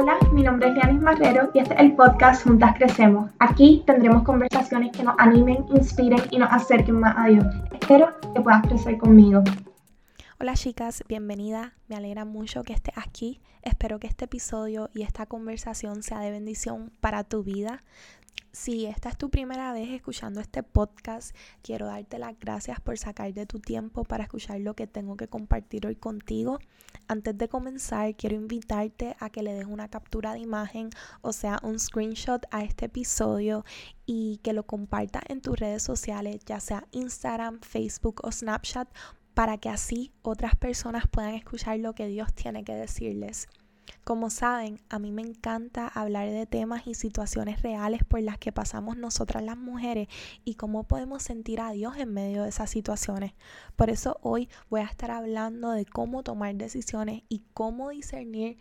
Hola, mi nombre es Lianis Marrero y este es el podcast Juntas Crecemos. Aquí tendremos conversaciones que nos animen, inspiren y nos acerquen más a Dios. Espero que puedas crecer conmigo. Hola chicas, bienvenida. Me alegra mucho que estés aquí. Espero que este episodio y esta conversación sea de bendición para tu vida. Si esta es tu primera vez escuchando este podcast, quiero darte las gracias por sacar de tu tiempo para escuchar lo que tengo que compartir hoy contigo. Antes de comenzar, quiero invitarte a que le des una captura de imagen, o sea, un screenshot a este episodio y que lo compartas en tus redes sociales, ya sea Instagram, Facebook o Snapchat, para que así otras personas puedan escuchar lo que Dios tiene que decirles. Como saben, a mí me encanta hablar de temas y situaciones reales por las que pasamos nosotras las mujeres y cómo podemos sentir a Dios en medio de esas situaciones. Por eso hoy voy a estar hablando de cómo tomar decisiones y cómo discernir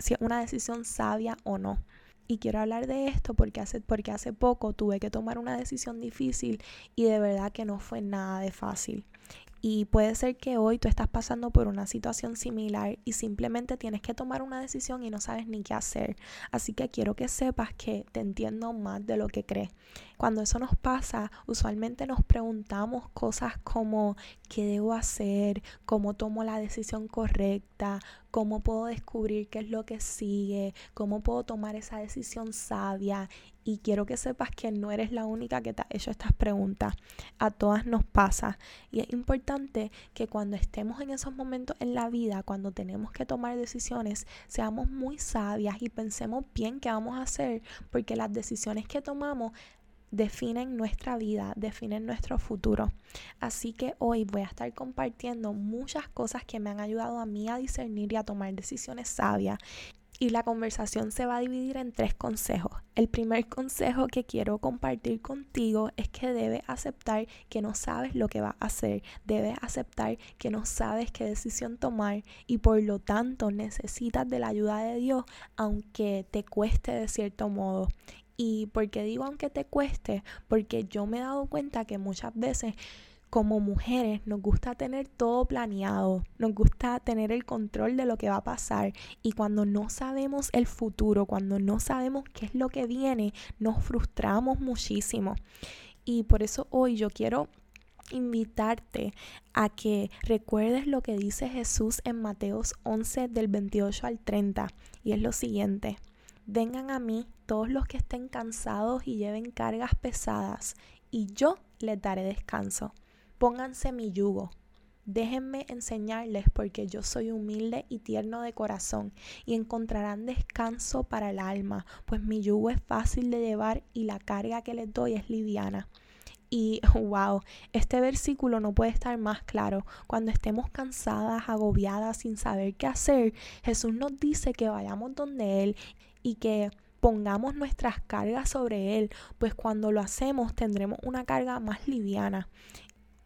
si es una decisión sabia o no. Y quiero hablar de esto porque hace, porque hace poco tuve que tomar una decisión difícil y de verdad que no fue nada de fácil. Y puede ser que hoy tú estás pasando por una situación similar y simplemente tienes que tomar una decisión y no sabes ni qué hacer. Así que quiero que sepas que te entiendo más de lo que crees. Cuando eso nos pasa, usualmente nos preguntamos cosas como ¿qué debo hacer? ¿Cómo tomo la decisión correcta? ¿Cómo puedo descubrir qué es lo que sigue? ¿Cómo puedo tomar esa decisión sabia? Y quiero que sepas que no eres la única que te ha hecho estas preguntas. A todas nos pasa. Y es importante que cuando estemos en esos momentos en la vida, cuando tenemos que tomar decisiones, seamos muy sabias y pensemos bien qué vamos a hacer, porque las decisiones que tomamos definen nuestra vida, definen nuestro futuro. Así que hoy voy a estar compartiendo muchas cosas que me han ayudado a mí a discernir y a tomar decisiones sabias. Y la conversación se va a dividir en tres consejos. El primer consejo que quiero compartir contigo es que debes aceptar que no sabes lo que vas a hacer. Debes aceptar que no sabes qué decisión tomar y por lo tanto necesitas de la ayuda de Dios aunque te cueste de cierto modo. Y porque digo aunque te cueste, porque yo me he dado cuenta que muchas veces como mujeres nos gusta tener todo planeado, nos gusta tener el control de lo que va a pasar y cuando no sabemos el futuro, cuando no sabemos qué es lo que viene, nos frustramos muchísimo. Y por eso hoy yo quiero invitarte a que recuerdes lo que dice Jesús en Mateos 11 del 28 al 30 y es lo siguiente. Vengan a mí todos los que estén cansados y lleven cargas pesadas, y yo les daré descanso. Pónganse mi yugo. Déjenme enseñarles porque yo soy humilde y tierno de corazón y encontrarán descanso para el alma, pues mi yugo es fácil de llevar y la carga que les doy es liviana. Y wow, este versículo no puede estar más claro. Cuando estemos cansadas, agobiadas, sin saber qué hacer, Jesús nos dice que vayamos donde Él y que pongamos nuestras cargas sobre Él, pues cuando lo hacemos tendremos una carga más liviana.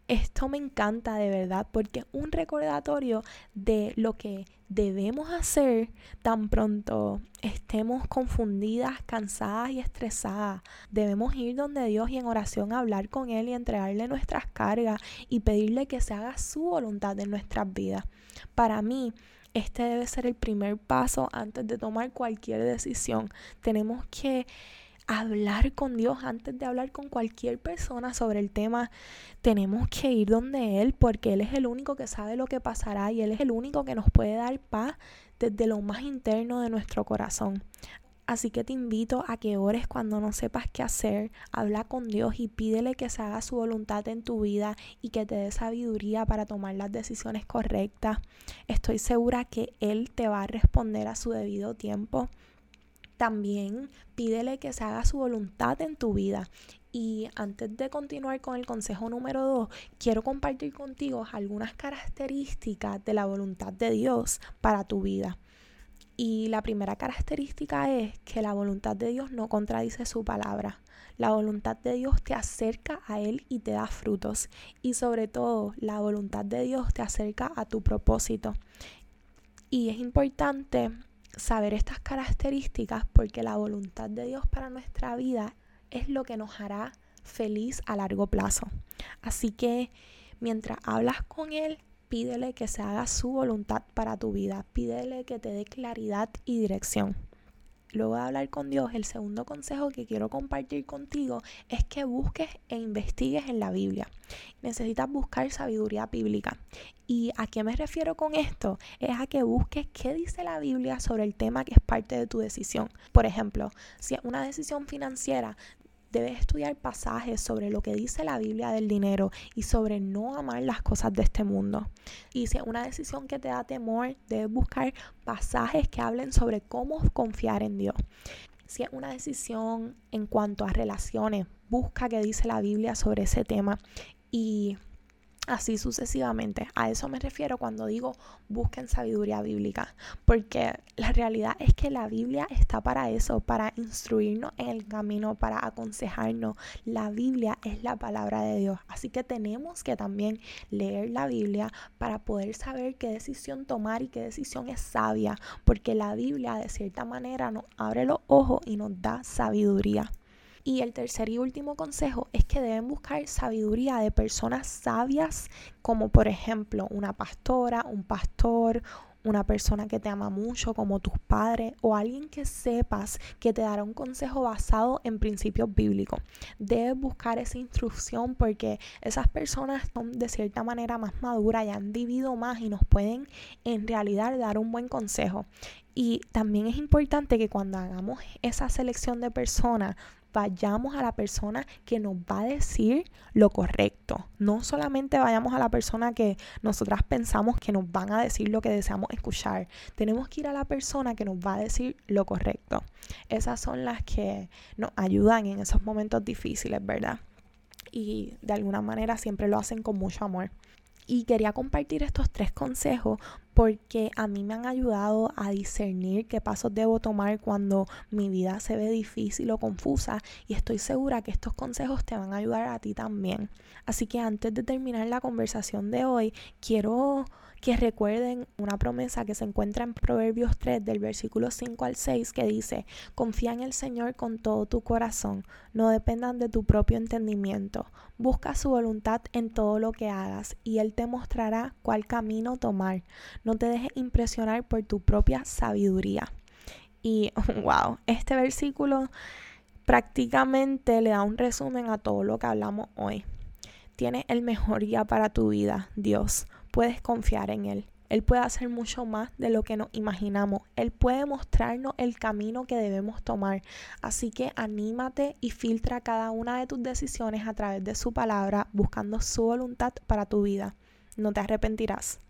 Esto me encanta de verdad porque es un recordatorio de lo que debemos hacer tan pronto estemos confundidas, cansadas y estresadas. Debemos ir donde Dios y en oración hablar con Él y entregarle nuestras cargas y pedirle que se haga su voluntad en nuestras vidas. Para mí, este debe ser el primer paso antes de tomar cualquier decisión. Tenemos que hablar con Dios antes de hablar con cualquier persona sobre el tema. Tenemos que ir donde Él porque Él es el único que sabe lo que pasará y Él es el único que nos puede dar paz desde lo más interno de nuestro corazón. Así que te invito a que ores cuando no sepas qué hacer, habla con Dios y pídele que se haga su voluntad en tu vida y que te dé sabiduría para tomar las decisiones correctas. Estoy segura que Él te va a responder a su debido tiempo. También pídele que se haga su voluntad en tu vida. Y antes de continuar con el consejo número dos, quiero compartir contigo algunas características de la voluntad de Dios para tu vida. Y la primera característica es que la voluntad de Dios no contradice su palabra. La voluntad de Dios te acerca a Él y te da frutos. Y sobre todo, la voluntad de Dios te acerca a tu propósito. Y es importante saber estas características porque la voluntad de Dios para nuestra vida es lo que nos hará feliz a largo plazo. Así que mientras hablas con Él, pídele que se haga su voluntad para tu vida, pídele que te dé claridad y dirección. luego de hablar con Dios, el segundo consejo que quiero compartir contigo es que busques e investigues en la Biblia. Necesitas buscar sabiduría bíblica. ¿Y a qué me refiero con esto? Es a que busques qué dice la Biblia sobre el tema que es parte de tu decisión. Por ejemplo, si es una decisión financiera, debes estudiar pasajes sobre lo que dice la Biblia del dinero y sobre no amar las cosas de este mundo. Y si es una decisión que te da temor, debes buscar pasajes que hablen sobre cómo confiar en Dios. Si es una decisión en cuanto a relaciones, busca qué dice la Biblia sobre ese tema y Así sucesivamente. A eso me refiero cuando digo busquen sabiduría bíblica. Porque la realidad es que la Biblia está para eso, para instruirnos en el camino, para aconsejarnos. La Biblia es la palabra de Dios. Así que tenemos que también leer la Biblia para poder saber qué decisión tomar y qué decisión es sabia. Porque la Biblia de cierta manera nos abre los ojos y nos da sabiduría. Y el tercer y último consejo es que deben buscar sabiduría de personas sabias, como por ejemplo una pastora, un pastor, una persona que te ama mucho como tus padres o alguien que sepas que te dará un consejo basado en principios bíblicos. Debes buscar esa instrucción porque esas personas son de cierta manera más maduras y han vivido más y nos pueden en realidad dar un buen consejo. Y también es importante que cuando hagamos esa selección de personas vayamos a la persona que nos va a decir lo correcto. No solamente vayamos a la persona que nosotras pensamos que nos van a decir lo que deseamos escuchar. Tenemos que ir a la persona que nos va a decir lo correcto. Esas son las que nos ayudan en esos momentos difíciles, ¿verdad? Y de alguna manera siempre lo hacen con mucho amor. Y quería compartir estos tres consejos porque a mí me han ayudado a discernir qué pasos debo tomar cuando mi vida se ve difícil o confusa y estoy segura que estos consejos te van a ayudar a ti también. Así que antes de terminar la conversación de hoy, quiero que recuerden una promesa que se encuentra en Proverbios 3 del versículo 5 al 6 que dice, confía en el Señor con todo tu corazón, no dependan de tu propio entendimiento, busca su voluntad en todo lo que hagas y Él te mostrará cuál camino tomar, no te dejes impresionar por tu propia sabiduría. Y wow, este versículo prácticamente le da un resumen a todo lo que hablamos hoy. Tienes el mejor guía para tu vida, Dios puedes confiar en Él. Él puede hacer mucho más de lo que nos imaginamos. Él puede mostrarnos el camino que debemos tomar. Así que anímate y filtra cada una de tus decisiones a través de su palabra, buscando su voluntad para tu vida. No te arrepentirás.